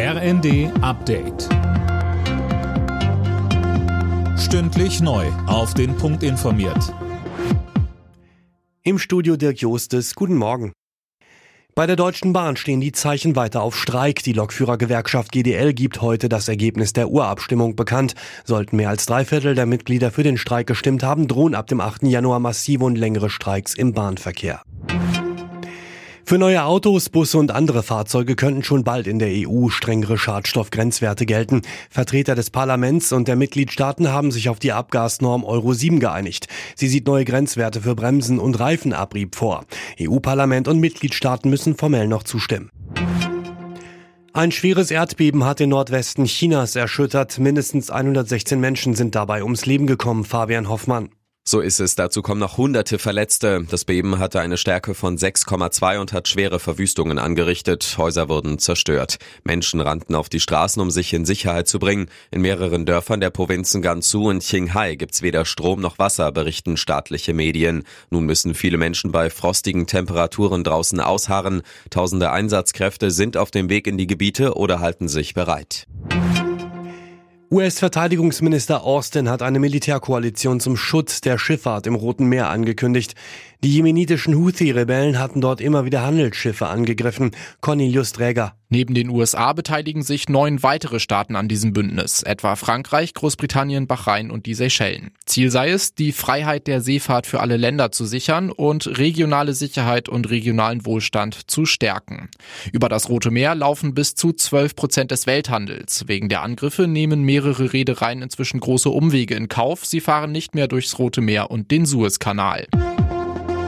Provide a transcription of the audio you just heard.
RND Update. Stündlich neu. Auf den Punkt informiert. Im Studio Dirk Jostes. Guten Morgen. Bei der Deutschen Bahn stehen die Zeichen weiter auf Streik. Die Lokführergewerkschaft GDL gibt heute das Ergebnis der Urabstimmung bekannt. Sollten mehr als drei Viertel der Mitglieder für den Streik gestimmt haben, drohen ab dem 8. Januar massive und längere Streiks im Bahnverkehr. Für neue Autos, Busse und andere Fahrzeuge könnten schon bald in der EU strengere Schadstoffgrenzwerte gelten. Vertreter des Parlaments und der Mitgliedstaaten haben sich auf die Abgasnorm Euro 7 geeinigt. Sie sieht neue Grenzwerte für Bremsen und Reifenabrieb vor. EU-Parlament und Mitgliedstaaten müssen formell noch zustimmen. Ein schweres Erdbeben hat den Nordwesten Chinas erschüttert. Mindestens 116 Menschen sind dabei ums Leben gekommen, Fabian Hoffmann. So ist es. Dazu kommen noch hunderte Verletzte. Das Beben hatte eine Stärke von 6,2 und hat schwere Verwüstungen angerichtet. Häuser wurden zerstört. Menschen rannten auf die Straßen, um sich in Sicherheit zu bringen. In mehreren Dörfern der Provinzen Gansu und Qinghai gibt's weder Strom noch Wasser, berichten staatliche Medien. Nun müssen viele Menschen bei frostigen Temperaturen draußen ausharren. Tausende Einsatzkräfte sind auf dem Weg in die Gebiete oder halten sich bereit. US-Verteidigungsminister Austin hat eine Militärkoalition zum Schutz der Schifffahrt im Roten Meer angekündigt. Die jemenitischen Houthi-Rebellen hatten dort immer wieder Handelsschiffe angegriffen. Cornelius Träger. Neben den USA beteiligen sich neun weitere Staaten an diesem Bündnis, etwa Frankreich, Großbritannien, Bahrain und die Seychellen. Ziel sei es, die Freiheit der Seefahrt für alle Länder zu sichern und regionale Sicherheit und regionalen Wohlstand zu stärken. Über das Rote Meer laufen bis zu 12 Prozent des Welthandels. Wegen der Angriffe nehmen mehrere Reedereien inzwischen große Umwege in Kauf. Sie fahren nicht mehr durchs Rote Meer und den Suezkanal.